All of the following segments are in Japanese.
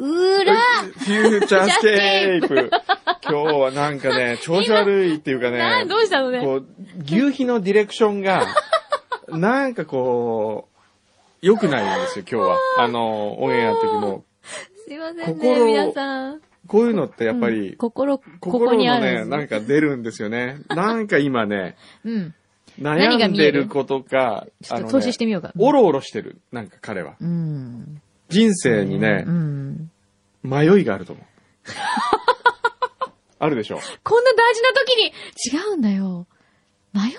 うらフューチャースケープ。今日はなんかね、調子悪いっていうかな、ね、どうしたのね？こう、牛皮のディレクションが、なんかこう、良くないんですよ、今日は。あの、オンエアの時も。すいませんね、心皆さん。こういうのってやっぱうんり、心、ここ心にあのね、なんか出るんですよね。なんか今ね、うん。悩んでることか、ちょっと投資してみようか。おろおろしてる、なんか彼は。うん。人生にねう、ん。迷いがあると思う。あるでしょ。こんな大事な時に、違うんだよ。迷っ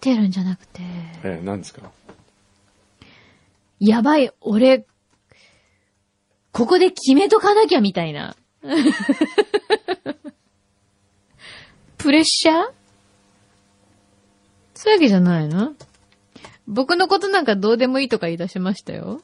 てるんじゃなくて、ええ、何ですか？やばい、俺、ここで決めとかなきゃみたいな。プレッシャー？そういうわけじゃないの？僕のことなんかどうでもいいとか言い出しましたよ。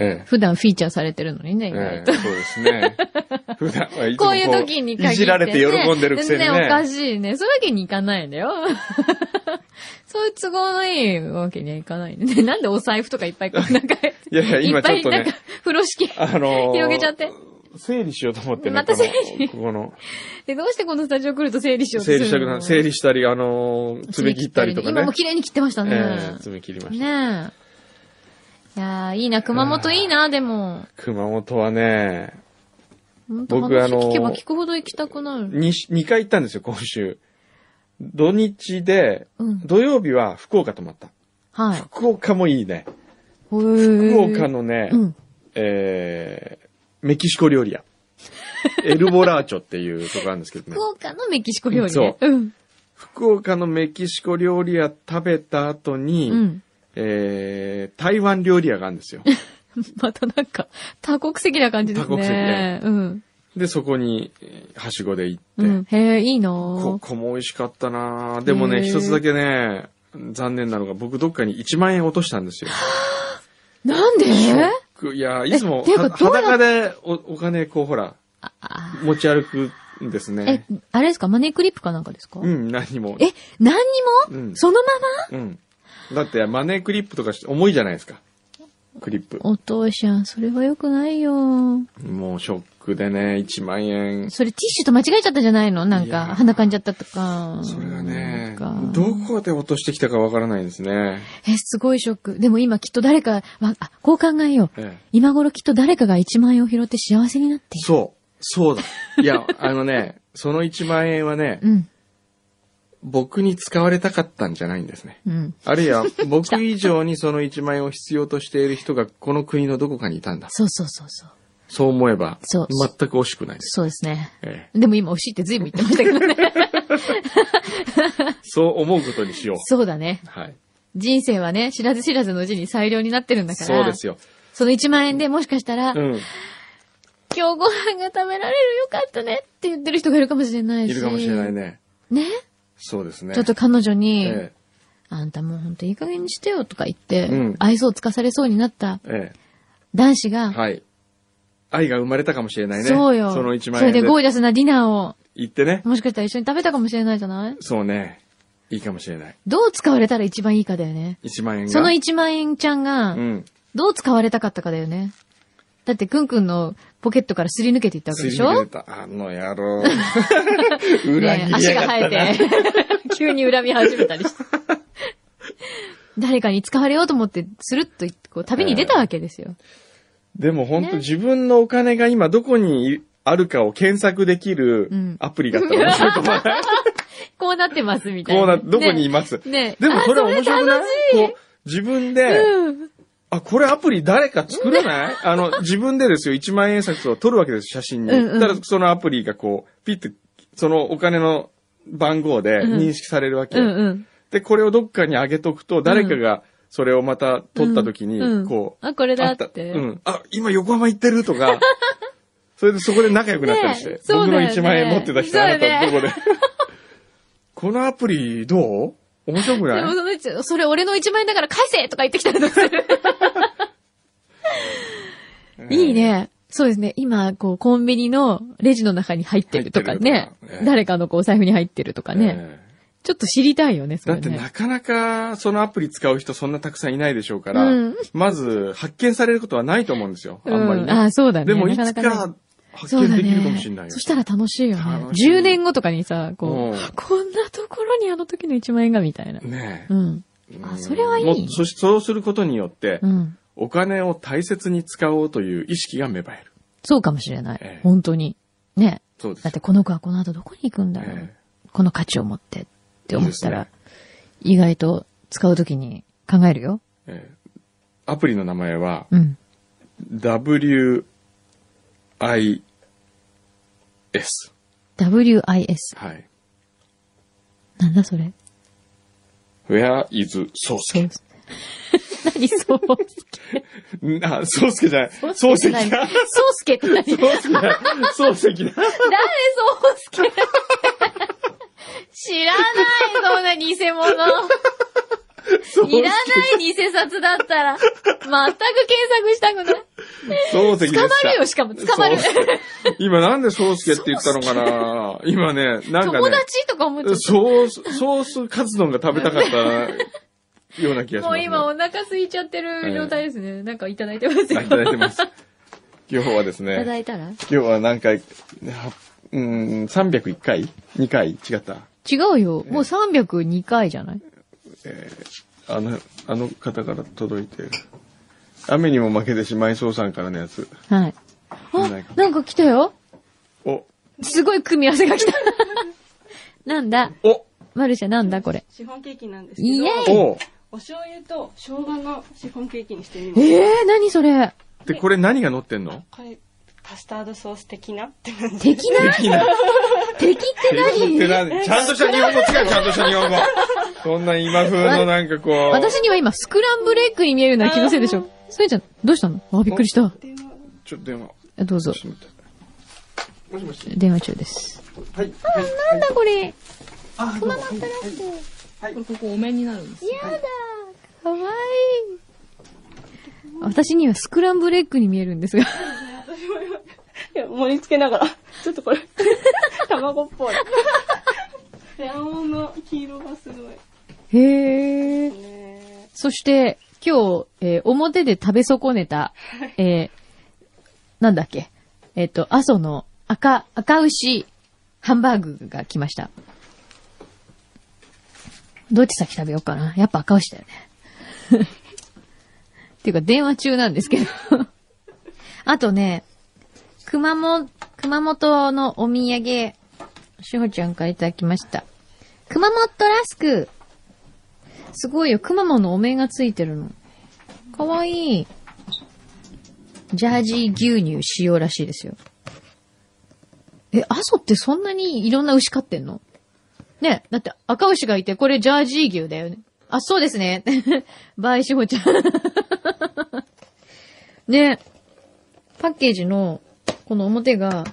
ええ。普段フィーチャーされてるのにね、意外と。ええ、そうですね。普段はいこういう時に限って、ね。いじられて喜んでるくせにね。全然おかしいね。そういうわけにいかないんだよ。そういう都合のいいわけにはいかないね。なんでお財布とかいっぱいこう、なんか、いやいや、今ちょっとねいっぱいなんか、、風呂敷。あのー広げちゃって。整理しようと思ってね。また整理このここの、で、どうしてこのスタジオ来ると整理しようとするの？整理したくな、整理したり、あのー爪切ったりとかね。今も綺麗に切ってましたね。ええ爪切りました。ねえ。いやー、いいな、熊本いいな、でも。熊本はね、僕あの聞けば聞くほど行きたくなる。に、2回行ったんですよ、今週。土日で、うん。土曜日は福岡泊まった。はい。福岡もいいね。福福岡のね、うん。えー、メキシコ料理屋。エルボラーチョっていうとこあるんですけどね福。岡のメキシコ料理そね。うん。福岡のメキシコ料理屋食べた後に、うん。えー、台湾料理屋があるんですよ。またなんか、多国籍な感じですね。多国籍ねうん。で、そこに、えーはしごで行って、うん。へえ、いいなこぁ。こも美味しかったなでもね、一つだけね、残念なのが、僕どっかに1万円落としたんですよ。なんで？いや、いつも裸でおお金こうほら、持ち歩くんですえね。、あれですか？マネークリップかなんかですか？うん、何も。え、何にも、うんそのま？うん。だってマネークリップとか重いじゃないですか。クリップ。まお父さん、それは良くないよ。もうショックでね、1万円。それティッシュと間違えちゃったんじゃないの？なんか、鼻かんじゃったとか。それがねどこで落としてきたかわからないんですね。え、すごいショック。でも今きっと誰か、わあ、こう考えよう。ええ今頃きっと誰かが1万円を拾って幸せになっている。そう。そうだ。いや、あのね、その1万円はね、うん。僕に使われたかったんじゃないんですね。うん。あるいは、僕以上にその1万円を必要としている人がこの国のどこかにいたんだ。そうそうそうそう。そう思えば、そう全く惜しくないです。そうですね。えでも今惜しいって随分言ってましたけどね。え そう思うことにしよう。そうだね。はい。人生はね、知らず知らずのうちに最良になってるんだから。そうですよ。その1万円でもしかしたら、うん。今日ご飯が食べられるよかったねって言ってる人がいるかもしれないし。いるかもしれない。ね。ねそうですね。ちょっと彼女に、えあんたもうほんといい加減にしてよとか言って、うん愛想をつかされそうになったえ、え男子が、え。はい。愛が生まれたかもしれないね。そうよ。その1万それ。でゴージャスなディナーを、行ってね。もしかしたら一緒に食べたかもしれないじゃない？そうね。いいかもしれない。どう使われたら一番いいかだよね。1万円が。その1万円ちゃんがう、ん。どう使われたかったかだよね。だって、くんくんのポケットからすり抜けていったわけでしょ？すり抜けたあの野郎。裏切りね足がやがったな。生えて、急に恨み始めたりして。誰かに使われようと思って、スルッとこう旅に出たわけですよ。でも本当ね自分のお金が今どこにあるかを検索できるうんアプリがあったら面白いと思わない？こうなってます、みたいな。こうな、どこにいます？ねねでもそれ面白くない？自分で、うん。あ、これアプリ誰か作れない？あの、自分でですよ、1万円札を撮るわけです、写真に。うんうんただそのアプリがこう、ピッて、そのお金の番号でうん認識されるわけ。うんうん。で、これをどっかに上げとくと、誰かがそれをまた撮った時に、うんこう、あ、これだあって。うん。あ、今横浜行ってるとか、それでそこで仲良くなったりして。ねえそう僕のだよね1万円持ってた人、あなたどこで。このアプリどう？面白くでない？もそのそれ俺の1万円だから返せとか言ってきたらどうする いい。ね。そうですね。今、こう、コンビニのレジの中に入ってるとかねか。ね誰かのこう、お財布に入ってるとかね。ええちょっと知りたいよね、そね。ってなかなかそのアプリ使う人そんなたくさんいないでしょうから、うんまず発見されることはないと思うんですよ。あんまりね。うんあ、そうだね。でもいつなか発そうだ見できるかもしれない。そしたら楽しいよね。楽しい10年後とかにさ、こうこんなところにあの時の1万円がみたいな。ねえうん。あそれはいいそしそうすることによって、うん。お金を大切に使おうという意識が芽生える。そうかもしれない。ええ本当に。ね。そうですだってこの子はこの後どこに行くんだろう。えこの価値を持ってって思ったら、ね意外と使うときに考えるよ。ええアプリの名前は、うん。WIS。WIS。はい。なんだそれ？Where is そう Sosuke? 何そうんあ、宗介じゃない。そうすけって何？誰漱石だ。漱石だ。そうすけ知らない、そんな偽物。いらない偽札だったら、全く検索したくない。漱石でした。捕まるよ、しかも捕まる。今なんで宗介って言ったのかな今ね、なんか友ね、達とか思っちゃっソース、ソースカツ丼が食べたかったような気がした。ます、ね。もう今お腹空いちゃってる状態ですね。なんかいただいてますよ。あいただいてます。今日はですいただね、いたら？今日は何回、はうん、301回 ?2 回？違った？違うよ。もう302回じゃない？あの、あの方から届いてる。雨にも負けてしまいそうさんからのやつ。はい。あなんか来たよ。お、すごい組み合わせが来た。なんだ？お、マルシャなんだこれ。シフォンケーキなんですイエけど、ーイおお醤油と生姜のシフォンケーキにしてみます。ええー、何それ？で、これ何が乗ってんの？これ、カスタードソース的な？って感じ。敵な？敵な。敵って何？って何？ちゃんとした日本語使え、ちゃんとした日本語。そんな今風のなんかこう。私には今スクランブルエッグに見えるような気のせいでしょ。それじゃん、どうしたの？あ、びっくりした。ちょっと電話。えどうぞ。もしもし。電話中です。はい。なんだこれ。あ、どうもはいこれここお面になるんですよ。やだ。かわいい。私にはスクランブルエッグに見えるんですが。いや、盛り付けながら、ちょっとこれ、卵っぽい。卵黄の黄色がすごい。へえ。ねそして、今日、えー表で食べ損ねた、えーなんだっけ。えっ、と、阿蘇の赤、赤牛ハンバーグが来ました。どっち先食べようかな。やっぱ赤牛だよね。っていうか、電話中なんですけど。あとね、熊本、熊本のお土産、しほちゃんからいただきました。熊本ラスク。すごいよ。くまモンのお面がついてるの。かわいい。ジャージー牛乳使用らしいですよ。え、阿蘇ってそんなにいろんな牛飼ってんの？ねだって赤牛がいて、これジャージー牛だよね。あ、そうですね。バイシホちゃん。ねパッケージの、この表が、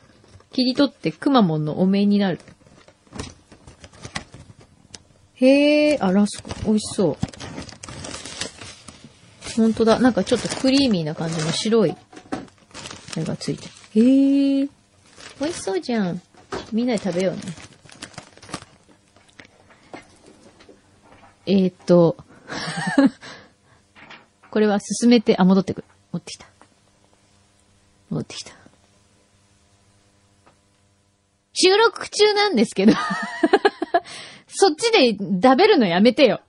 切り取ってくまモンのお面になる。へえ、あ、ラスク、美味しそう。ほんとだ。なんかちょっとクリーミーな感じの白い、のがついてる。へえ、美味しそうじゃん。みんなで食べようね。えー、っと、これは進めて、あ、戻ってくる。持ってきた。戻ってきた。収録中なんですけど、そっちで食べるのやめてよ。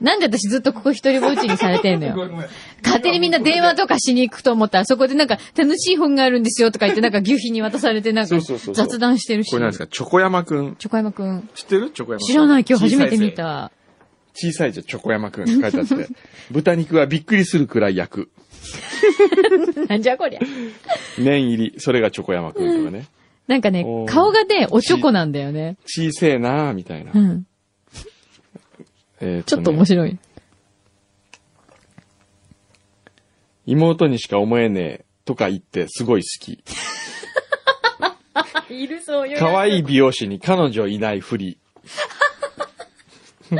なんで私ずっとここ一人ぼっちにされてんのよ。勝手にみんな電話とかしに行くと思ったら、そこでなんか楽しい本があるんですよとか言ってなんか牛皮に渡されてなんか雑談してるし。これ何ですか？チョコ山くん。チョコ山くん。知ってる？チョコ山くん。知らない、今日初めて見た。小さいじゃん、チョコ山くんって書いてあって。豚肉はびっくりするくらい焼く。なんじゃこりゃ。麺入り。それがチョコ山くんとかね。なんかねお、ー顔がね、おちょこなんだよね。小せえなーみたいなう。ん。えーちょっと面白い。妹にしか思えねえとか言ってすごい好き。いるそういう。可愛い美容師に彼女いないふり。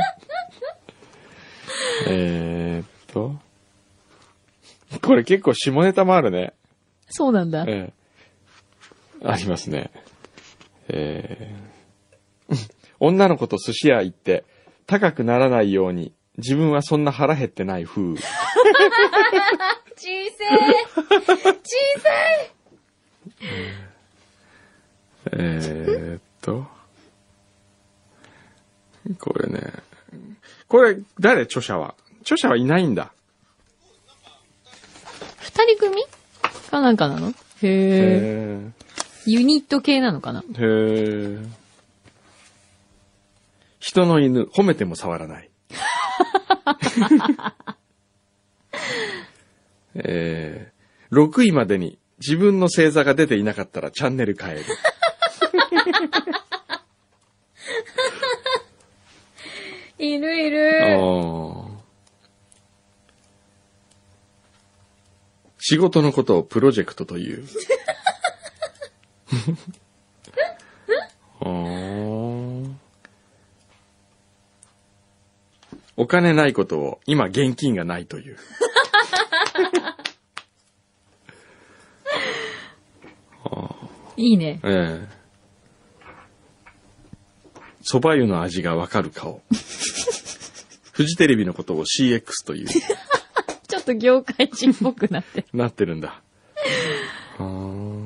えーっと。これ結構下ネタもあるね。そうなんだ。ええありますね。えー 女の子と寿司屋行って高くならないように自分はそんな腹減ってない風。小せー小さいえーっと。これね。これ誰著者は？著者はいないんだ。二人組？かなんかなの？へえ。へユニット系なのかな？ーへー人の犬褒めても触らない。えー、6位までに自分の星座が出ていなかったらチャンネル変える。いるいある。ー仕事のことをプロジェクトという。あ ーお金ないことを今現金がないという。いいね。ええ蕎麦湯の味がわかる顔。フジテレビのことを CX という、ちょっと業界人っぽくなってる。なってるんだ。あ ー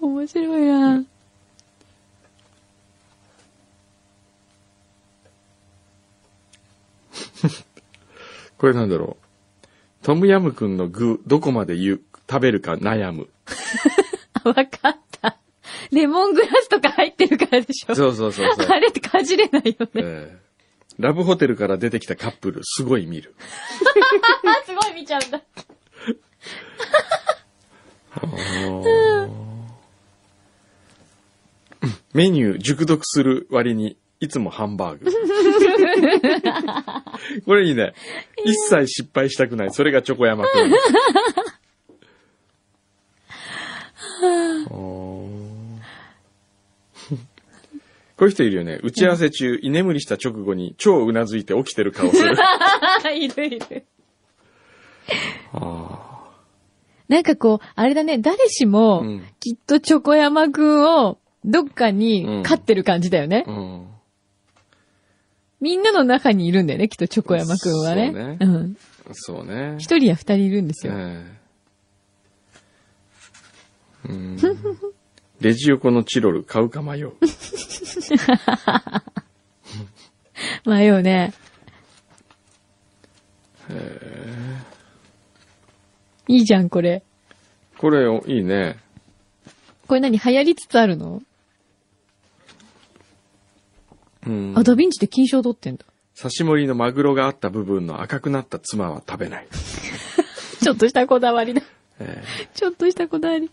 面白いな。これなんだろう。トムヤムくんの具、どこまで言う、食べるか悩む。あ、わかった。レモングラスとか入ってるからでしょ。そうそうそうそう。あれってかじれないよね。ええラブホテルから出てきたカップル、すごい見る。あ、すごい見ちゃうんだ。メニュー熟読する割に、いつもハンバーグ。これいいね。一切失敗したくない。それがチョコ山くん。こういう人いるよね。打ち合わせ中、居眠りした直後に超うなずいて起きてる顔する。いるいる。あなんかこう、あれだね、誰しも、うんきっとチョコ山くんを、どっかに飼ってる感じだよね。ーうんみんなの中にいるんだよね、きっとチョコ山くんはね。そうねん。そうね。一人や二人いるんですよ。ええうん レジ横のチロル買うか迷う。迷うね。いいじゃん、これ。これいいね。これ何流行りつつあるの、うんあ、ダヴィンチって金賞取ってんだ。刺し盛りのマグロがあった部分の赤くなった妻は食べない。ちょっとしたこだわりだ。ええちょっとしたこだわり。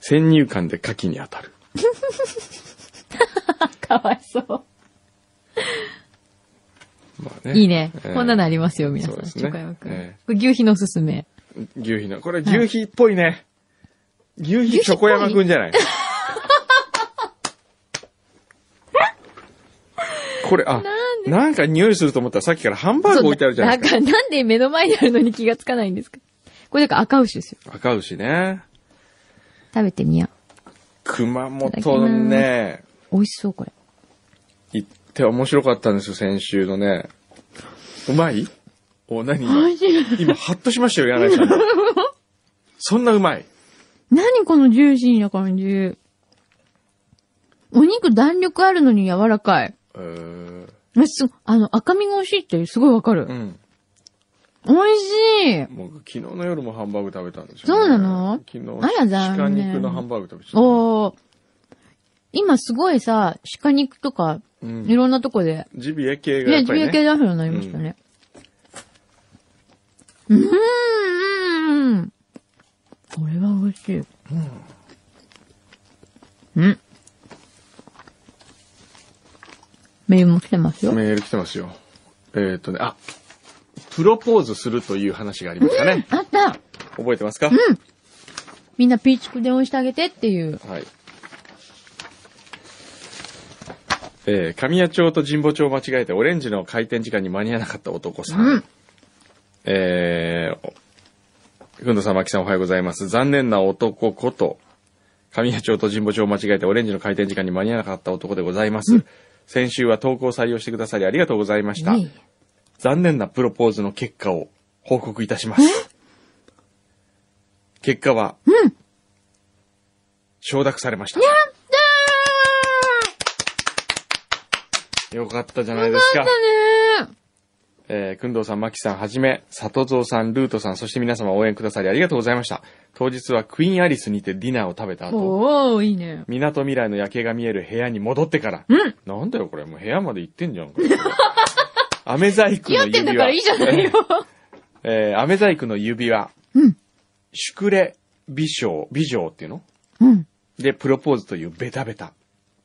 先入観で牡蠣に当たる。かわいそう。まあね。いいね。ええこんなのありますよ、皆さん。そうですねチョコ山くん。ええこれ牛皮のおすすめ。牛皮の。これ牛皮っぽいね。牛皮チョコ山くんじゃないこれ、あ、なんか匂いすると思ったらさっきからハンバーグ置いてあるじゃないですか。なんか、なんで目の前にあるのに気がつかないんですか？これだから赤牛ですよ。赤牛ね。食べてみよ熊本ね、う。美味しそう、これ。行って面白かったんですよ、先週のね。うまい？お、何？今、今、ハッとしましたよ、柳井さん。そんなうまい。何このジューシーな感じ。お肉弾力あるのに柔らかい。えー、えす、あの、赤身が美味しいってすごいわかるう。ん。美味しい。僕、昨日の夜もハンバーグ食べたんですよ、ね。そうなの？昨日、あら残鹿念肉のハンバーグ食べちゃった。おー。今すごいさ、鹿肉とか、うんいろんなとこで、ジビエ系がやね、っぱり、ジビエ系ね。出すようになりましたね。うーん。うんこれは美味しい。うん。メールも来てますよ。メール来てますよ。えっ、ー、とね、あ、プロポーズするという話がありましたね。あった覚えてますか、みんなピーチクで応援してあげてっていう。はい。えー、神谷町と神保町を間違えてオレンジの開店時間に間に合わなかった男さん。うんえー、ふんどさん、まきさんおはようございます。残念な男こと、神谷町と神保町を間違えてオレンジの開店時間に間に合わなかった男でございます。先週は投稿を採用してくださりありがとうございました。いえいえ残念なプロポーズの結果を報告いたします。結果は、承諾されました。よかったじゃないですか。だねえー、くんどうさん、まきさんはじめ、里蔵さん、ルートさん、そして皆様応援くださりありがとうございました。当日はクイーンアリスにてディナーを食べた後、おー、いいね。港未来の夜景が見える部屋に戻ってから、うんなんだよこれ、もう部屋まで行ってんじゃん。これ飴細工の指輪。ってんだからいいじゃないよ。えー、飴細工の指輪。うん。シュクレ美少、美女っていうの？うん。で、プロポーズというベタベタ。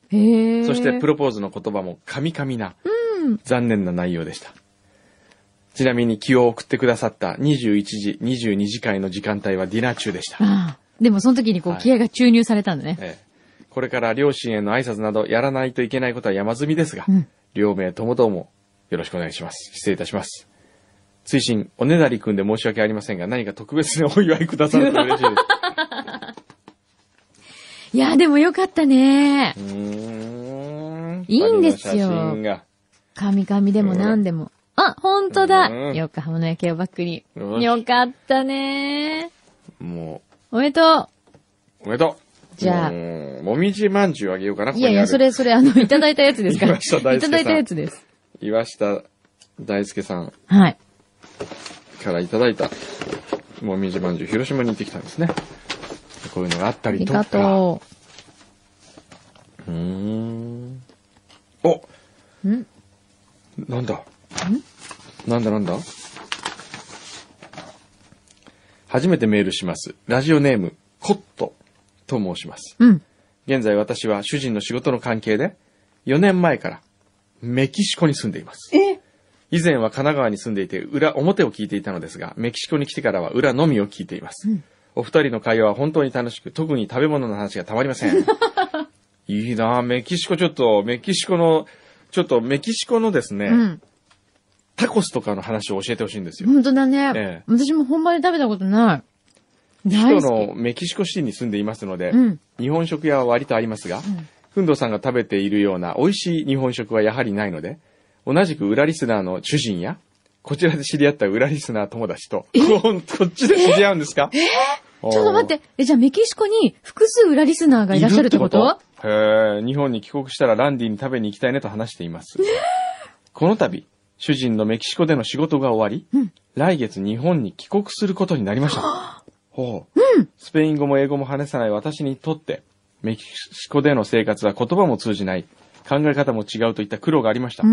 へえ。そしてプロポーズの言葉もカミカミな、うん。残念な内容でした。ちなみに気を送ってくださった21時、22時会の時間帯はディナー中でした。ああ。でもその時にこうはい気合が注入されたんだね。ええこれから両親への挨拶などやらないといけないことは山積みですが、うん両名ともどもよろしくお願いします。失礼いたします。追伸、おねだりくんで申し訳ありませんが、何か特別なお祝いくださると嬉しいです。いや、でもよかったねう。ーんいいんですよ神々でも何でも。あ、ほんとだうん横浜の夜景をばっくり。よしよかったねもおめでとう、おめでとう。じゃあもうもみじまんじゅうあげようかな、う。いやいや、それ、それ、あの、いただいたやつですか？ら。いただいたやつです。岩下大輔さんはい。からいただいた、もみじまんじゅう、広島に行ってきたんですね。こういうのがあったありとか。とうーん。おう。んなんだ？なんだなんだ？初めてメールします。ラジオネーム、コットと申します。うん。現在私は主人の仕事の関係で、4年前からメキシコに住んでいます。え？以前は神奈川に住んでいて、裏、表を聞いていたのですが、メキシコに来てからは裏のみを聞いています。お二人の会話は本当に楽しく、特に食べ物の話がたまりません。いいなぁ、メキシコちょっと、メキシコの、ちょっとメキシコのですね、うん。タコスとかの話を教えてほしいんですよ。ほんとだね。ええ私も本場で食べたことない。大好のメキシコシティに住んでいますので、うん日本食屋は割とありますが、ふんどうさんが食べているような美味しい日本食はやはりないので、同じく裏リスナーの主人や、こちらで知り合った裏リスナー友達と、ここっちで知り合うんですか？き。ちょっと待って。え、じゃあメキシコに複数裏リスナーがいらっしゃるってこと？へえ、日本に帰国したらランディに食べに行きたいねと話しています。この度、主人のメキシコでの仕事が終わり、来月日本に帰国することになりました。ほう、スペイン語も英語も話さない私にとって、メキシコでの生活は言葉も通じない、考え方も違うといった苦労がありました。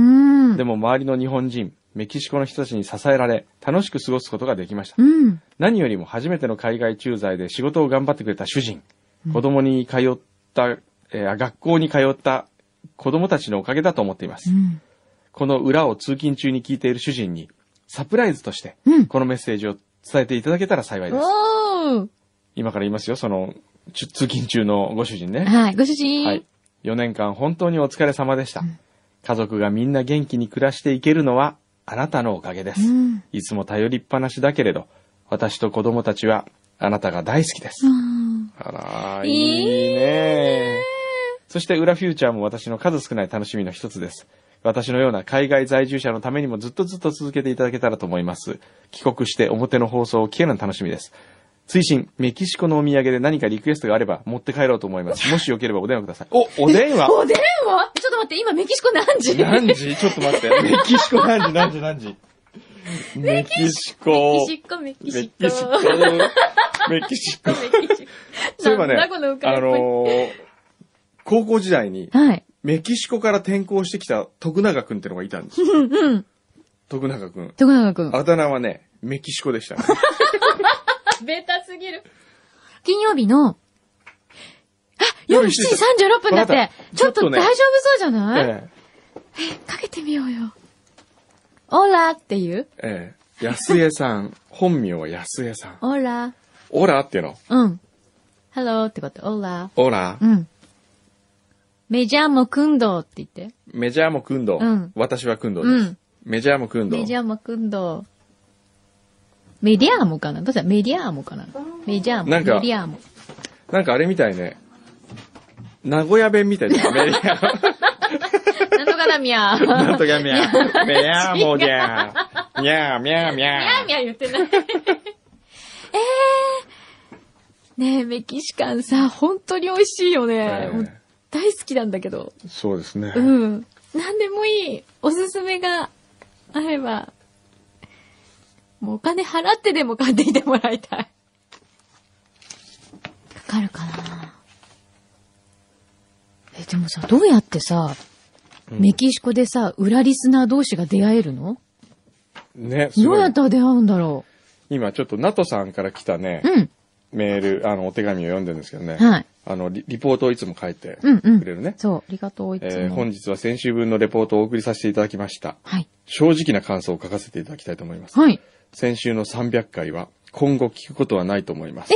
でも周りの日本人、メキシコの人たちに支えられ、楽しく過ごすことができました。うん。何よりも初めての海外駐在で仕事を頑張ってくれた主人、子供に通った、えー学校に通った子供たちのおかげだと思っています。うん。この裏を通勤中に聞いている主人に、サプライズとしてうん、このメッセージを伝えていただけたら幸いです。おー。今から言いますよ、その、ち通勤中のご主人ね。はい。ご主人。はい。4年間本当にお疲れ様でした。家族がみんな元気に暮らしていけるのはあなたのおかげです。うんいつも頼りっぱなしだけれど、私と子供たちはあなたが大好きです。うんあらー、いいいいねそして裏フューチャーも私の数少ない楽しみの一つです。私のような海外在住者のためにもずっとずっと続けていただけたらと思います。帰国して表の放送を聞けるの楽しみです。追伸、メキシコのお土産で何かリクエストがあれば持って帰ろうと思います。もしよければお電話ください。お、お電話？お電話？ちょっと待って、今メキシコ何時？何時？ちょっと待って。メキシコ？何時？何時？何時？メキシコ。メキシコ、メキメシコ。メキシコ。メキシコ。そういえばね、あのー高校時代にはい。メキシコから転校してきた徳永くんってのがいたんですよ。うんうん。徳永くん。徳永くん。あだ名はね、メキシコでしたね。ベタすぎる。金曜日の、あ、夜7時夜7 36分だってっ、たちょっとちょっとね大丈夫そうじゃない、えかけてみようよ。 Hola っていう？え、ええ。安江さん。本名は安江さん。 Hola。Hola っていうの？うん。ハローってこと、 Hola。 Hola。うん。メジャーもくんどって言って。メジャーもくんど。うん私はくんどです。うんメジャーもくんど。メジャーもくんど。メディアーモかな？どうしたメディアーモかな？メジャーモ。なんかメディアーモ。なんかあれみたいね。名古屋弁みたいな。メディア。なんとかだみゃー。なんとかみゃー。めやーもじゃー。みゃーみゃーみみゃゃーみゃー言ってない。えー。ねえ、メキシカンさ、本当に美味しいよね。ー。大好きなんだけど。そうですね。うん。なんでもいい。おすすめがあれば、もうお金払ってでも買ってきてもらいたい。かかるかなえ、でもさ、どうやってさ、うんメキシコでさ、裏リスナー同士が出会えるの？ね、すどうやったら出会うんだろ今ちょっとナトさんから来たねう。、うん。メール、あの、お手紙を読んでるんですけどね。はい。あのリ、リポートをいつも書いてうんうんくれるね。そう、ありがとう、いつも。えー本日は先週分のレポートをお送りさせていただきました。はい。正直な感想を書かせていただきたいと思います。はい。先週の300回は今後聞くことはないと思います。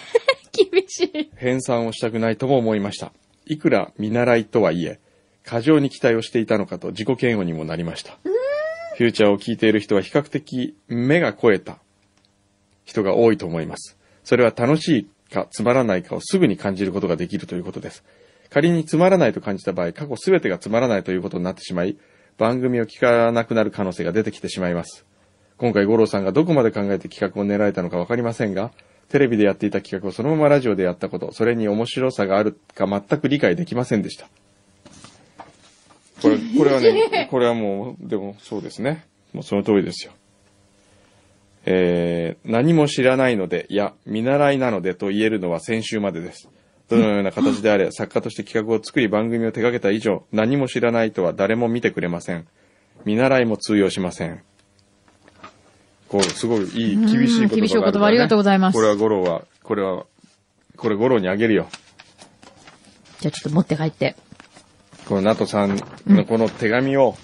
厳しい。編纂をしたくないとも思いました。いくら見習いとはいえ、過剰に期待をしていたのかと自己嫌悪にもなりました。フューチャーを聞いている人は比較的目が肥えた人が多いと思います。それは楽しいかつまらないかをすぐに感じることができるということです。仮につまらないと感じた場合、過去すべてがつまらないということになってしまい、番組を聞かなくなる可能性が出てきてしまいます。今回五郎さんがどこまで考えて企画を練られたのかわかりませんが、テレビでやっていた企画をそのままラジオでやったこと、それに面白さがあるか全く理解できませんでした。これ、これはね、これはもう、でもそうですね。もうその通りですよ。えー、何も知らないので、いや、見習いなのでと言えるのは先週までです。どのような形であれ、作家として企画を作り番組を手掛けた以上、何も知らないとは誰も見てくれません。見習いも通用しません。こう、すごいいい、厳しい言葉があるから、ね。厳しいお言葉ありがとうございますこれは五郎は、これは、これ五郎にあげるよ。じゃあちょっと持って帰って。このナトさんのこの手紙を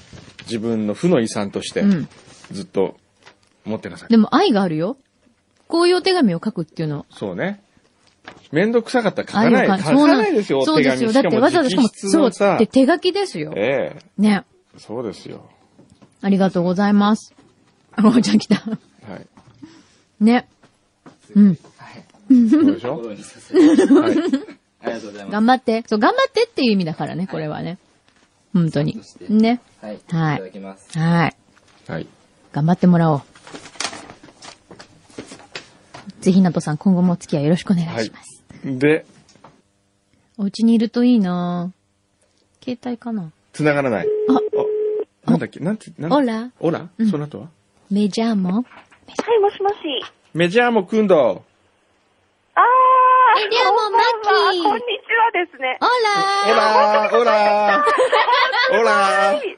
自分の負の遺産としてうん。ずっと持ってなさい。でも愛があるよ。こういうお手紙を書くっていうの。そうね。めんどくさかったら書かない。書かないですよ、お手紙。そうですよ。だってわざわざしかも、そうのさで手書きですよ。えね。えそうですよ。ありがとうございます。あ、おーちゃん来た。はい。ね。うん。そうでしょ？はい。ありがとうございます。頑張って。そう、頑張ってっていう意味だからね、これはね。本当にね。はい。はいいただきます。はい。はい。頑張ってもらおう。ぜひ、なとさん、今後もお付き合いよろしくお願いします。で、お家にいるといいな。携帯かな。繋がらない。あ、なんだっけ？なんて、なんオラ。オラ？うん。その後は？メジャーも。はい、もしもし。メジャーも組んだ。あー。エリアもマッキー。こんにちはですね。オオララ。オラ。オラ はい。はイェ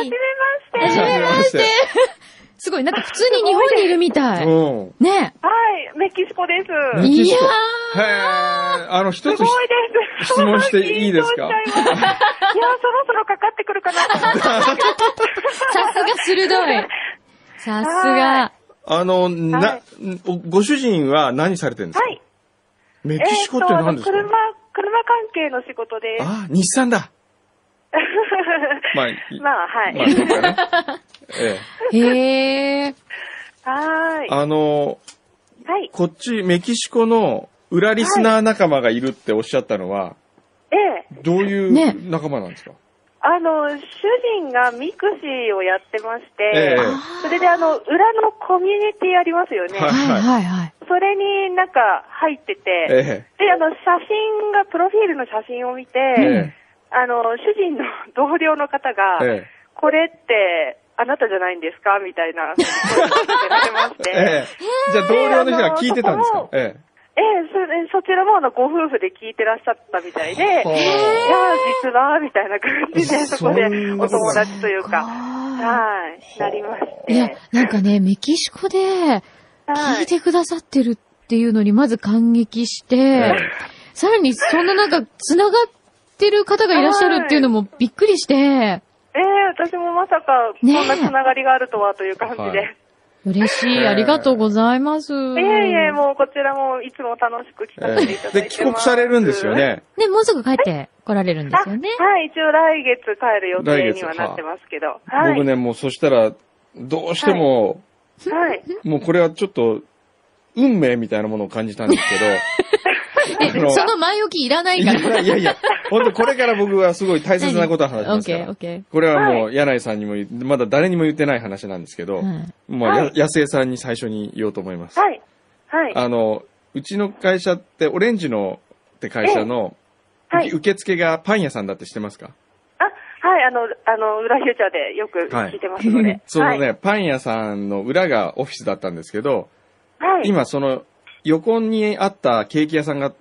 ーイじめまして。はじめまして。すごい、なんか普通に日本にいるみたい。うん。ね。はい、メキシコです。メキシコいやへえ、あの、一つすごいです。質問していいですか？いますいや、そろそろかかってくるかなと思って。さすが鋭い。さすが。あの、な、はいおご主人は何されてるんですか？はい。メキシコって何ですか、えーと、車、車関係の仕事です。あ、日産だ。まあ、いまあ、はい。まあ、そうかね。ええ。へえ。はーい。あの、はい。こっち、メキシコの裏リスナー仲間がいるっておっしゃったのは、ええ。どういねう仲間なんですか、あの、主人がミクシーをやってまして、ええそれであの、裏のコミュニティありますよね。はいはいはいはい。それになんか入ってて、えで、あの、写真が、プロフィールの写真を見て、え。えあの、主人の同僚の方が、え。えこれって、あなたじゃないんですか？みたいな。え。ええ。じゃあ同僚の人が聞いてたんですか？えええ、それそちらもあのご夫婦で聞いてらっしゃったみたいで、いや、実は、みたいな感じで、そこでお友達というか、あはい、なりまして。ーいや、なんかね、メキシコではい聞いてくださってるっていうのにまず感激して、えさらにそんななんか繋がってる方がいらっしゃるっていうのもびっくりして、ええ私もまさか、こんなつながりがあるとはという感じで。え。嬉しい。ありがとうございます。いえいえ、もうこちらもいつも楽しく聞かせていただいてます。で、帰国されるんですよ。ね。ね、もうすぐ帰って来られるんであ、すよね。はい、一応来月帰る予定にはなってますけど。はい。僕ね、もうそしたら、どうしても、はい。もうこれはちょっと、運命みたいなものを感じたんですけど、あのその前置きいらないから。いやいやいや、本当これから僕はすごい大切なことを話しますからケーオッ。ケこれはもう、柳井さんにも言、まだ誰にも言ってない話なんですけど、ー。はいもう、はいや安江さんに最初に言おうと思います。はい。はい。あの、うちの会社って、オレンジのって会社の、はい。受付がパン屋さんだって知ってますか？あ、はい、あの、あの、裏フューチャーでよく聞いてますので。そのね、はい。パン屋さんの裏がオフィスだったんですけど、はい。今その横にあったケーキ屋さんが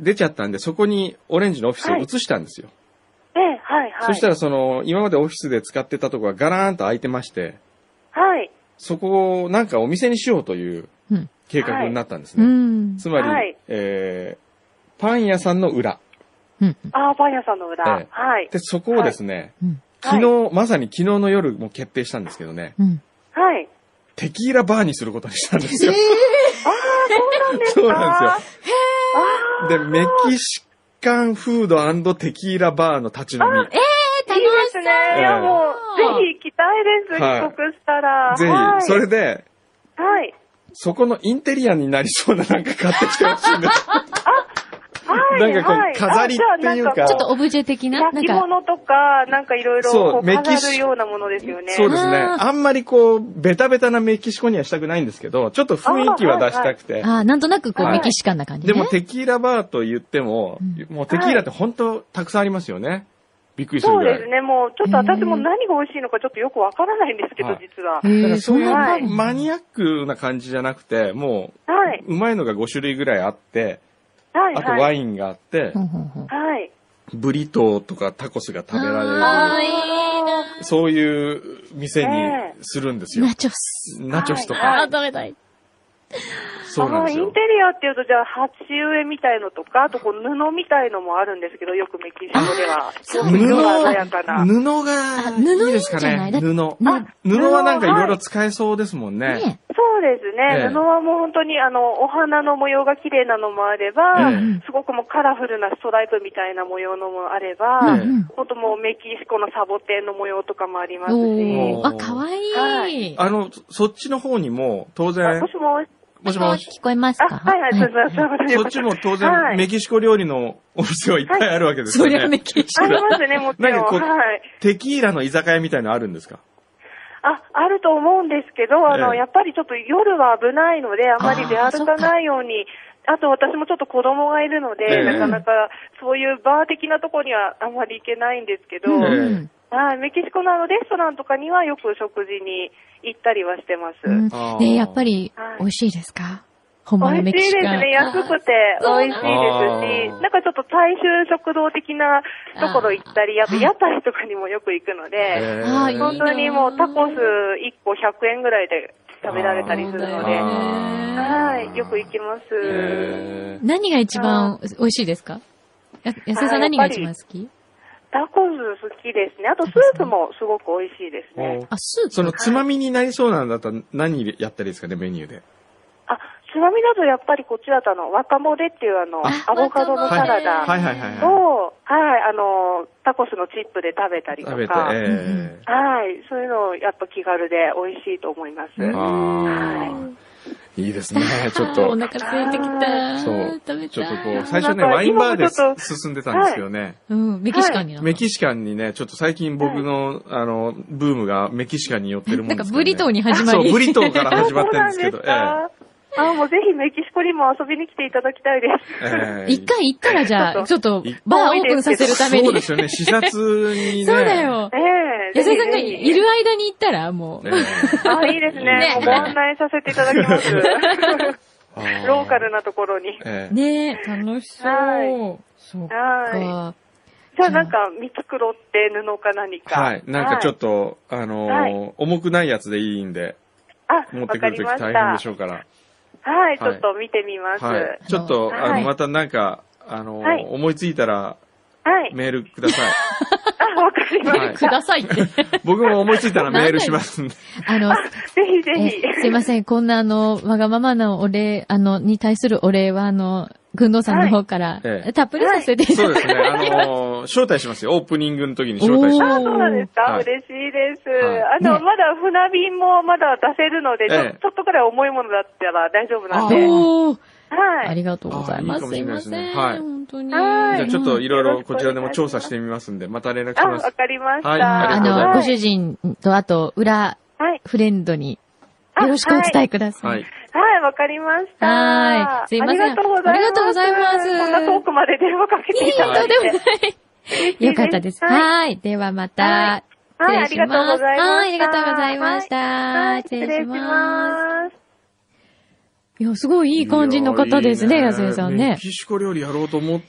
出ちゃったんで、そこにオレンジのオフィスを移したんですよ。ええ、はい、はい。そしたらその、今までオフィスで使ってたとこがガラーンと開いてまして、はい。そこをなんかお店にしようといううん計画になったんですうね。ん。つまり、はいえー、パン屋さんの裏。うん。あー、パン屋さんの裏。ええはい。で、そこをですね、うん。昨日、まさに昨日の夜も決定したんですけどね、うん。はい。テキーラバーにすることにしたんですよ。そうなんですかそうなんですよ。で、メキシカンフードテキーラバーの立ち飲み。いいですね。いや、もう、ぜひ行きたいです。はい帰国したら。ぜはいひ、それで、はい。そこのインテリアになりそうななんか買ってきてほしいんです。はい。なんかこうはい飾りっていうかちょっとオブジェ的な、焼きか、物とか、なんかいろいろそようなものですよね。そうですね。あんまりこう、ベタベタなメキシコにはしたくないんですけど、ちょっと雰囲気は出したくて。ああ、なんとなくこう、はいメキシカンな感じね。でもテキーラバーと言っても、うもうテキーラって本当たくさんありますよね。びっくりするぐらい。そうですね。もう、ちょっと私も何が美味しいのかちょっとよくわからないんですけど、はい実は。へだからえ、そういうマニアックな感じじゃなくて、もはい。う、うまいのが5種類ぐらいあって、はい。あとワインがあってはい。ブリトーとかタコスが食べられいいなる、そういう店にするんですよ。ナチョス。ナチョスとはか。あー、食べたい。そうなんですよインテ。リアっていうと、じゃあ、鉢植えみたいのとか、あとこう布みたいのもあるんですけど、よくメキシコでは。そう布色が鮮やかな。布があ布いいですかね？布。ね布はなんかいろいろ使えそうですもんね。ねそうですね。ええ布はもう本当に、あの、お花の模様が綺麗なのもあれば、ええすごくもうカラフルなストライプみたいな模様のもあれうば、んうん。本当もうメキシコのサボテンの模様とかもありますし。あ、かわいい。あの、そっちの方にも当あ然も、しもし。もしもし、聞こえますあ、かはいはい、そうそうそうそっちも当は然いメキシコ料理のお店はいっぱいあるわけですよね。そりゃメキシありますね、もちろん。なんかこうはい。テキーラの居酒屋みたいのあるんですか？あ、あると思うんですけど、あの、ええやっぱりちょっと夜は危ないので、あまり出歩かないように、あと私もちょっと子供がいるので、ええ。なかなかそういうバー的なところにはあんまり行けないんですけど、はい、メキシコのあのレストランとかにはよく食事に行ったりはしてます。うん。で、やっぱりはい、美味しいですか？本場の美味しいメキシカン。ですね。安くて美味しいですあし、ーなんかちょっと大衆食堂的なところ行ったり、あと屋台とかにもよく行くので、本当にもうタコス1個100円ぐらいで食べられたりするので、あはい、よく行きます。え何が一番美味しいですか？や安井さん何が一番好き？タコス好きですね。あとスープもすごく美味しいですね。あ、スープそのつまみになりそうなんだったら何やったらいいですかね、メニューで。あ、つまみだとやっぱりこっちだとあの、若モデっていうあの、あアボカドのサラダはいはいはいはい。を、はい、あの、タコスのチップで食べたりと食べて、か、えはい、そういうのやっぱ気軽で美味しいと思います。はあ、いいですね、ちょっおと。腹空いてきた。そう食べちょ。っとこう、最初ね、なんかワインバーで進んでたんですけどね。うん、メキシカンになメキシカンにね、ちょっと最近僕の、あの、ブームがメキシカンに寄ってるもんなんかですからねブリトーに始まり。そう、ブリトーから始まってるんですけど、そうなんですか？あ、もうぜひメキシコにも遊びに来ていただきたいです。ええ一回行ったらじゃあ、ちょっとい、バーオープンさせるために。そうですよね、視察にね。そうだ。よえ。え安井さんがいる間に行ったら、もう。ねあ、いいですね。ねもうご案内させていただきます。ローカルなところに。ええねえ、楽しそう。はそうはか。い。じゃあなんか、三つ黒って布か何か。はい。なんかちょっと、あのーはい重くないやつでいいんで、あ、持ってくるときわかりまし大変でした。ょうから。はい、ちょっと見てみます。は。はいちょっと、あの、はいまたなんか、あのーはい思いついたらい。メールください。あ、わかりまはいしくださいって。僕も思いついたらメールしますんで。あの、た。ぜひぜえひ。すいません、こんなあの、わがままなお礼、あの、に対するお礼は、あの、軍道さんの方から、はいええたっぷりさせていただそうですね。あのー 招待しますよ。オープニングの時に招待します。あ、そうなんですか、はい嬉しいです。はいあの、ねまだ船便もまだ出せるので、ちょええちょっとくらい重いものだったら大丈夫なんで。おーはい。ありがとうございます。あいいかもしすいません。はい本当に。はいじゃあちょっといろいろこちらでも調査してみますんで、また連絡しあ、わます。かりました。はいああの、ご主人と、あと、裏はい。フレンドに、よろしくお伝えください。はい。はい、わかりました。はいすいませんありがとうございます。ありがとうございますこんな遠くまで電話かけていただいて。いいでもない。よかったです。はい。はい。ではまた、はい失礼します。はいありがとうございましたはい、ありがとうございました。はい失礼します。いや、すごいいい感じの方ですね、安江さんねメ。キシコ料理やろうと思っ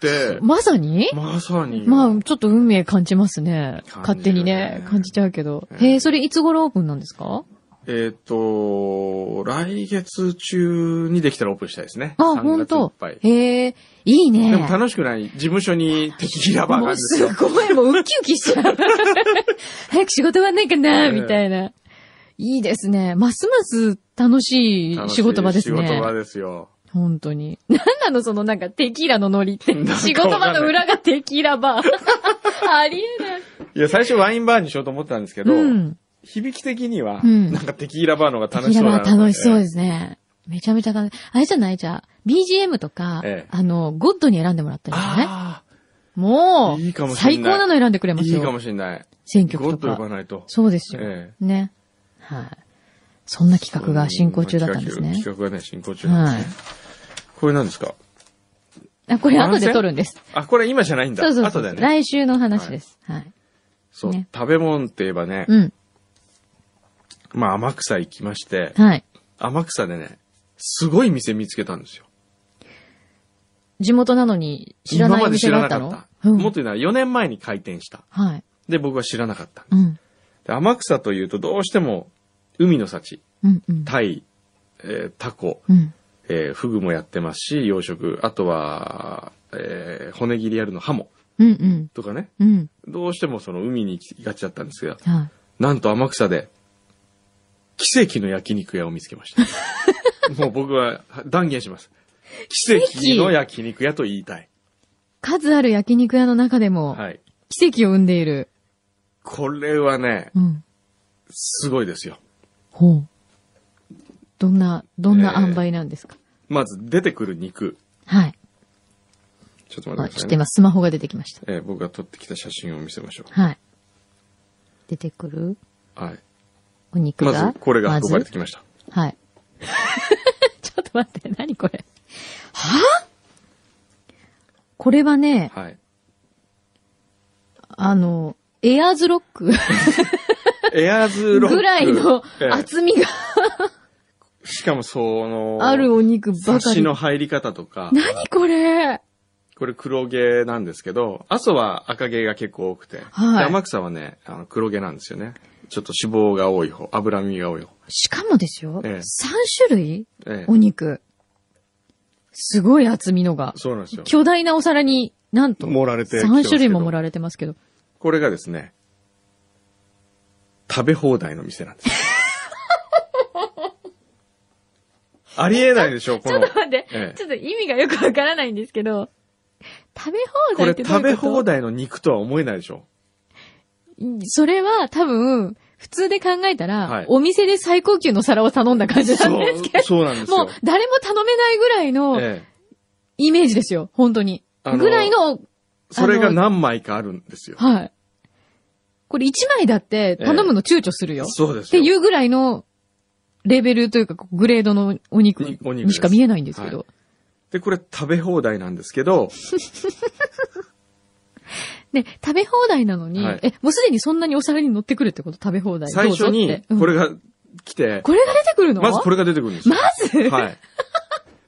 て、まさに？まさに。まあ、ちょっと運命感じますね勝手にね、感じちゃうけど。へえ、それいつ頃オープンなんですか？えっ、と、来月中にできたらオープンしたいですね。あ、3ほんと月いっぱい。へえ、いいね。でも楽しくない？事務所にテキーラバーがあるんですよ す。ごい、もうウキウキしちゃう。早く仕事終わんないかな、みたいな。いいですね。ますます楽しい仕事場ですね。仕事場ですよ。本当に。なんなの？そのなんかテキーラのノリって仕事場の裏がテキーラバー。ありえない。いや、最初ワインバーにしようと思ってたんですけど、うん。響き的には、うんなんかテキーラバーの方が楽しそうだな。楽しそうですすね。めちゃめちゃ楽しい。あれじゃない？じゃあ、BGM とか、ええあの、ゴッドに選んでもらったりね。あもう、いいかもしれない最高なの選んでくれあ、ますよ。いいかもしれない。選曲とゴッと呼ばか。ないと。そうですよ。えね。はい。そんな企画が進行中だったんですね。企画がね、進行中なんはいですね。。これ何ですか？あ、これ後で撮るんです。あ、これ今じゃないんだ。そうそうそう。後だよね。来週の話です。はい。そう、ね食べ物って言えばね、うん。まあ天草行きまして、はい。天草でね、すごい店見つけたんですよ。地元なのに知らないお今まで知店があったらなかった。のうんもっと言うのは4年前に開店した。はい。で、僕は知らなかった。うん。で天草というとどうしても海の幸、うん。うん。タイ、えータコ、うん。えーフグもやってますし、養殖、あとは、えー骨切りやるのハモうん。うん。とかね、うん。どうしてもその海に行きがちだったんですが、はい。なんと天草で、奇跡の焼肉屋を見つけました。もう僕は断言します。奇跡の焼肉屋と言いたい。数ある焼肉屋の中でも、はい。奇跡を生んでいる。これはね、うん。すごいですよ。ほう。どんな、どんな塩梅なんですか、まず出てくる肉。はい。ちょっと待あ、ってください、ね。ちょっと今スマホが出てきました。えー僕が撮ってきた写真を見せましょはい。出てくるう。はい。お肉が？まず、これが運ばれてまきました。ずはい。ちょっと待って、何これ？はぁこれはね、はい。あの、エアーズロック？エアーズロック。ぐらいのええ厚みがしかもその、あるお肉ばかり。刺しの入り方とか、何これ？これ黒毛なんですけど、阿蘇は赤毛が結構多くて、はいで天草はね、あの黒毛なんですよね。ちょっと脂肪が多い方、脂身が多い方。しかもですよ、ええ3種類？ええお肉。すごい厚みのが。そうなんですよ。巨大なお皿に、なんと、盛られてきてますけど3種類も盛られてますけど。これがですね、食べ放題の店なんです。ありえないでしょ、この。ちょっと待って、ええちょっと意味がよくわからないんですけど、食べ放題ってどういうこと？食べ放題の肉とは思えないでしょ。それは多分、普通で考えたら、はいお店で最高級の皿を頼んだ感じなんですけ、ど、そうなんですよもう。誰も頼めないぐらいのええイメージですよ、本当に。あのぐらいの、それが何枚かあるんですよ。はい。これ1枚だって頼むの躊躇するよ。ってそうですよ。いうぐらいのレベルというか、グレードのお肉にお肉ですにしか見えないんですけど。はで、これ食べ放題なんですけど、で、食べ放題なのに、はいえ、もうすでにそんなにお皿に乗ってくるってこと？食べ放題。最初にどうぞってうんこれが来て、これが出てくるの？まずこれが出てくるんですよ。まずはい。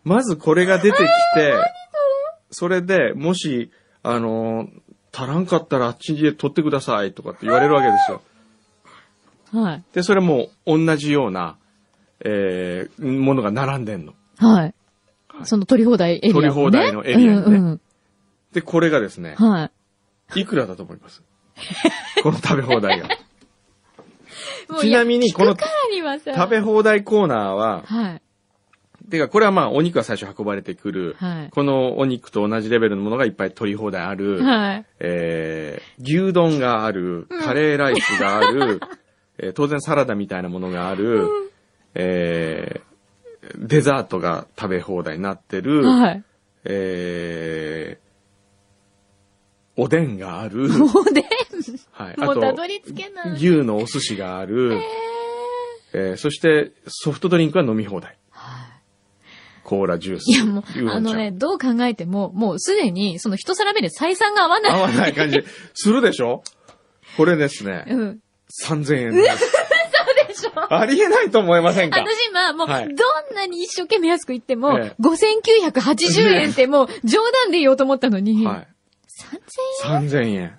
まずこれが出てきて、それ？で、もし、あの、足らんかったらあっちで取ってくださいとかって言われるわけですよ。はい。で、それも同じような、えー、ものが並んでんの。はい。はいその取り放題エリア、ね。取り放題のエリアにねうんうんで、これがですね、はい。いくらだと思います？この食べ放題が。ちなみにこの食べ放題コーナーは、はい。てかこれはまあお肉が最初運ばれてくる、はい。このお肉と同じレベルのものがいっぱい取り放題ある、はい。えー、牛丼がある、カレーライスがある、えー当然サラダみたいなものがある、えー、デザートが食べ放題になってる、はい。えー、おでんがある、おでん。はい、もうたどり着けない。牛のお寿司がある、えーそしてソフトドリンクは飲み放題。コーラ、ジュース。いやもうあのね、どう考えても、もうすでに、その一皿目で採算が合わない。合わない感じするでしょ？これですね、うん。3000円です。でしょ？ありえないと思いませんか？私今、もう、はいどんなに一生懸命安く言っても、ええ5980円ってもう、冗談で言おうと思ったのに、はい。3000円？3000円。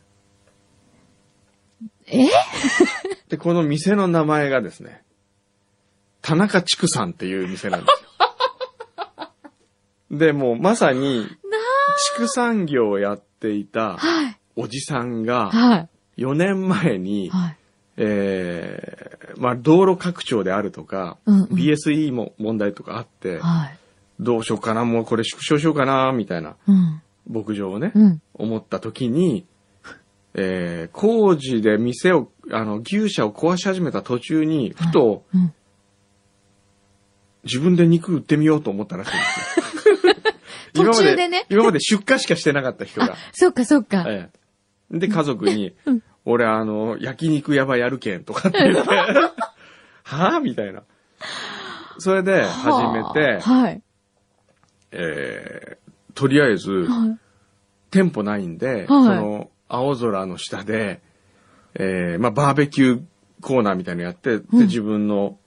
え？で、この店の名前がですね、田中畜産っていう店なんですよ。で、もうまさに、畜産業をやっていたはい。おじさんが、はい。4年前に、はい。えー、まあ、道路拡張であるとか、うんうん BSE も問題とかあって、はい。どうしようかな、もうこれ縮小しようかな、みたいなうん。牧場をね、うん。思った時に、えー、工事で店を、あの、牛舎を壊し始めた途中に、ふと、うん。自分で肉売ってみようと思ったらしいんですよ。途中でね今まで今まで出荷しかしてなかった人が。そっかそっか。ええ、で、家族に、うん俺あの、焼肉屋ばやるけんとかって言って、はぁみたいな。それで始めて、はい。えー、とりあえず、はい。店舗ないんで、いその、青空の下で、えー、まあ、バーベキューコーナーみたいなのやって、で、自分の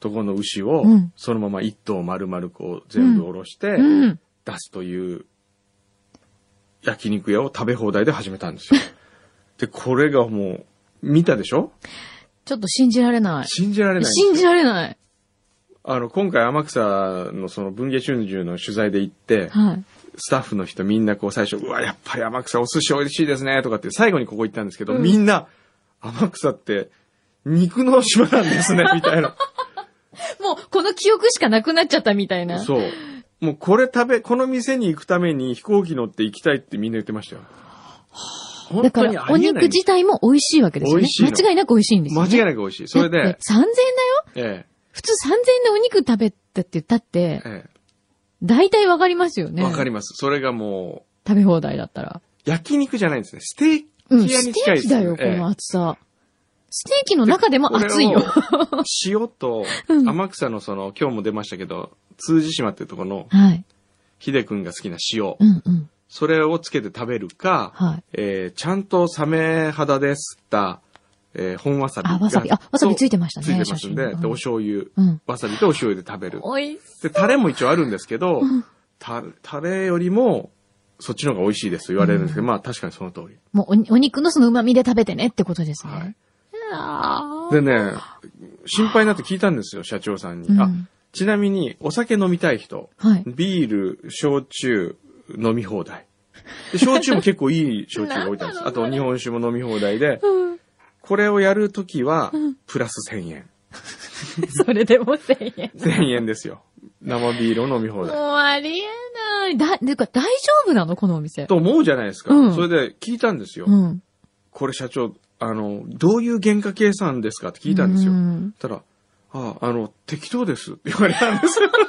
とこの牛をうん、そのまま一頭丸々こう、全部おろして、うん。出すという、焼肉屋を食べ放題で始めたんですよ。で、これがもう、見たでしょ？ちょっと信じられない。信じられない信じられない。あの、今回天草のその文藝春秋の取材で行って、はい。スタッフの人みんなこう最初、うわ、やっぱり天草お寿司美味しいですね、とかって最後にここ行ったんですけど、みんな、天草って肉の島なんですね、みたいな。もう、この記憶しかなくなっちゃったみたいな。そう。もうこれ食べ、この店に行くために飛行機乗って行きたいってみんな言ってましたよ。本だから、お肉自体も美味しいわけですよね。間違いなく美味しいんですよ、ね。間違いなく美味しい。それでだって、3000円だよ？え普通3000円でお肉食べたって言ったってえ、、え大体わかりますよね。え、わかります。それがも食べ放題だったら。う、焼肉じゃないんですね。ステーキうん、屋ステに近いですーキだよ、こええの厚さ。ステーキの中でも熱いよ。塩と、天草のその、今日も出ましたけど、通詞島っていうところの、はい。秀くんが好きな塩。うんうん。それをつけて食べるか、はいえーちゃんとサメ肌で吸った、えー本わさびが。あわさびあわさびついてましたねついてますんで、で、お醤油、うんわさびとお醤油で食べる。おいで、タレも一応あるんですけど、タタレよりも、そっちの方が美味しいですと言われるんですけど、まあ確かにその通り。もうおお肉のその旨味で食べてねってことですね。はいでね、心配になって聞いたんですよ、社長さんに。うんあ、ちなみに、お酒飲みたい人、はい。ビール、焼酎、飲み放題。で焼酎も結構いい焼酎が置いてあるんです。あと日本酒も飲み放題で、これをやるときは、プラス1000円。それでも1000円。1000円ですよ。生ビールを飲み放もう題。ありえない。だ、てか大丈夫なの？このお店。と思うじゃないですか。うんそれで聞いたんですよ。うん。これ社長、あの、どういう原価計算ですかって聞いたんですよ。うんたら、あ、あの、適当ですって言われたんですよ。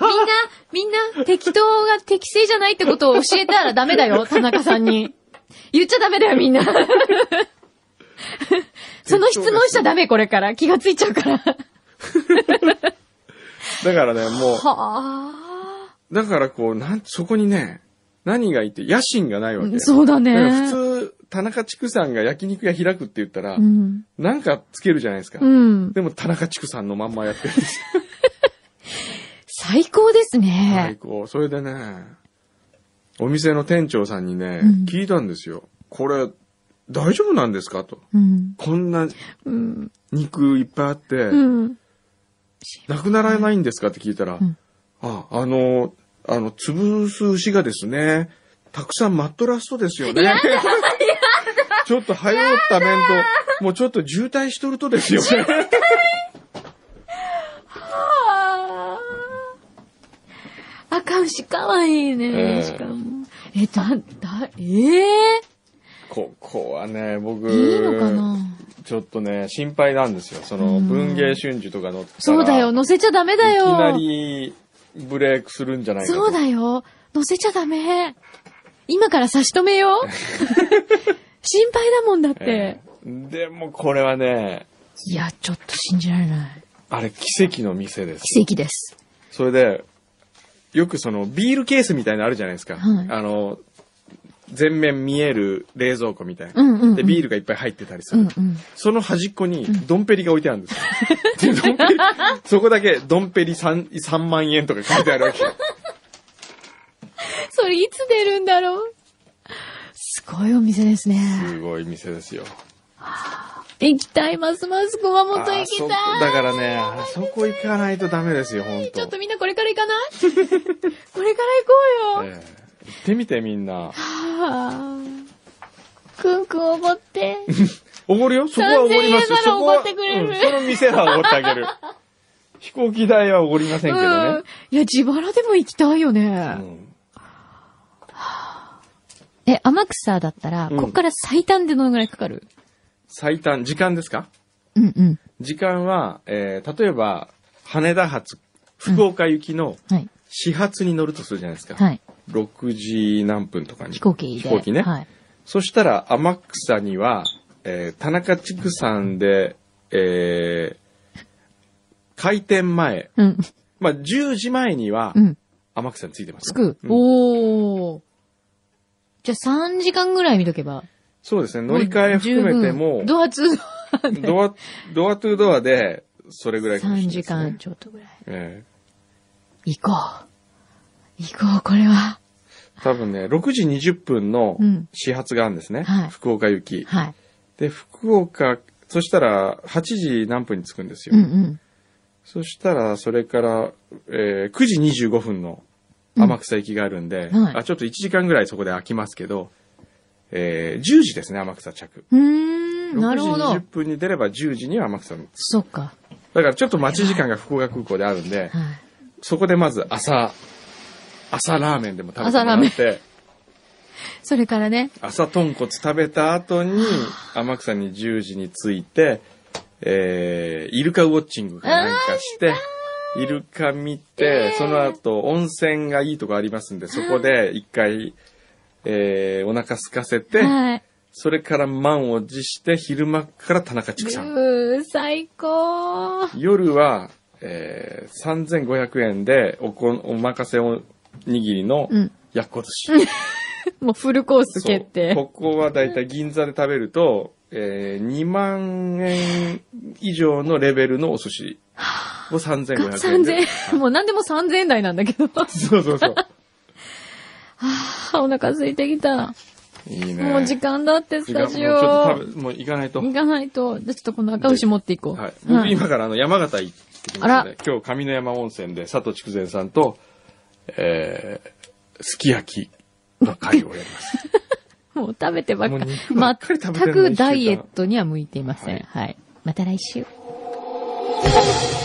みんな、みんな、適当が適正じゃないってことを教えたらダメだよ、田中さんに。言っちゃダメだよ、みんな。その質問しちゃダメ、これから。気がついちゃうから。だからね、もう、はだからこう、なん、そこにね、何がいて、野心がないわけ。あ。そうだね。普通、田中畜産が焼肉屋開くって言ったら、うん。なんかつけるじゃないですか。うん。でも田中畜産のまんまやってるんですよ。最高です最ね。高。それでね、お店の店長さんにね、うん聞いたんですよ。これ、大丈夫なんですか？と。うん。こんなうん。肉いっぱいあって、うん。なくならないんですか？って聞いたら、んあ、あの、あの、潰す牛がですね、たくさんマットラストですよね。ちょっと早おった面と、もうちょっと渋滞しとるとですよね。あー赤牛かわいいね、ええしかも。え、だ、だ、ええここはね、僕、いいのかな？ちょっとね、心配なんですよ。その、うん文芸春秋とか載ったら。そうだよ、乗せちゃダメだよ。いきなり、ブレイクするんじゃないかとそうだよ。乗せちゃダメ。今から差し止めよう。心配だもんだって。ええでもこれはね、いや、ちょっと信じられない。あれ奇跡の店です。奇跡です。それで、よくそのビールケースみたいなのあるじゃないですか。はいあの、全面見える冷蔵庫みたいな。うんうんうんで、ビールがいっぱい入ってたりする。うんうん。その端っこにドンペリが置いてあるんですよ。でドンペリそこだけドンペリ 3, 3万円とか書いてあるわけ。それいつ出るんだろう？すごいお店ですね。すごい店ですよ。行きたい、ますます熊本行きたい。だからね、あそこ行かないとダメですよ、本当ちょっとみんなこれから行かない？これから行こうよ。ええ行ってみてみんな。はあ。くんくんおごって。おごるよ？そこはおごりますよ。3000円ならおごってくれるうんその店はおごってあげる。飛行機代はおごりませんけどねうん。。いや、自腹でも行きたいよね。うんえ、天草だったら、うんこっから最短でどのぐらいかかる？最短、時間ですか？うんうん。時間は、えー、例えば、羽田発、福岡行きのはい。始発に乗るとするじゃないですか。はい。6時何分とかに。飛行機で。飛行機ね。はい。そしたら、天草には、えー、田中畜産で、えー、開店前、うん。まあ、10時前にはう、ん。天草に着いてます着く。ようんおー。じゃあ3時間ぐらい見とけば。そうですね。乗り換え含めても十分、ドア2ドア、ドアトゥドアで、それぐらいかもしれ3ないね時間ちょっとぐらい。え行こう。行こう、これは。え多分ね、6時20分のうん始発があるんですね。はい福岡行き。はい。で、福岡、そしたら8時何分に着くんですよ。うんうん。そしたら、それから、えー9時25分の天草行きがあるんで、はいあ、ちょっと1時間ぐらいそこで空きますけど、えー10時ですね、天草着。うーん、なるほ6ど時20。分に出れば10時には天草に。そっか。だからちょっと待ち時間が福岡空港であるんで、はい。そこでまず朝、朝ラーメンでも食べてもらって、それからね。朝豚骨食べた後に、天草に10時に着いて、えー、イルカウォッチングかなんかして、イルカ見て、その後温泉がいいとこありますんで、そこで一回、えー、お腹空かせて、はい。それから満を持して、昼間から田中畜産。うー、最高。夜は、えー、3500円でおこ、お任せおにぎりのうんやっこ寿司。もうフルコース決定。ここはだいたい銀座で食べると、えー、2万円以上のレベルのお寿司を3500円で。3000円。もう何でも3000円台なんだけど。そうそうそう。あお腹空いてきた。いいね。もう時間だって、スタジオ。もうちょっと食べ、もう行かないと。行かないと。じゃあちょっとこの赤牛持っていこう。はい。僕今からあの山形行ってきますあので、今日上山温泉で佐藤筑前さんと、えー、すき焼きの会をやります。もう食べてばっかり全くダイエットには向いていません。はい。また来週。「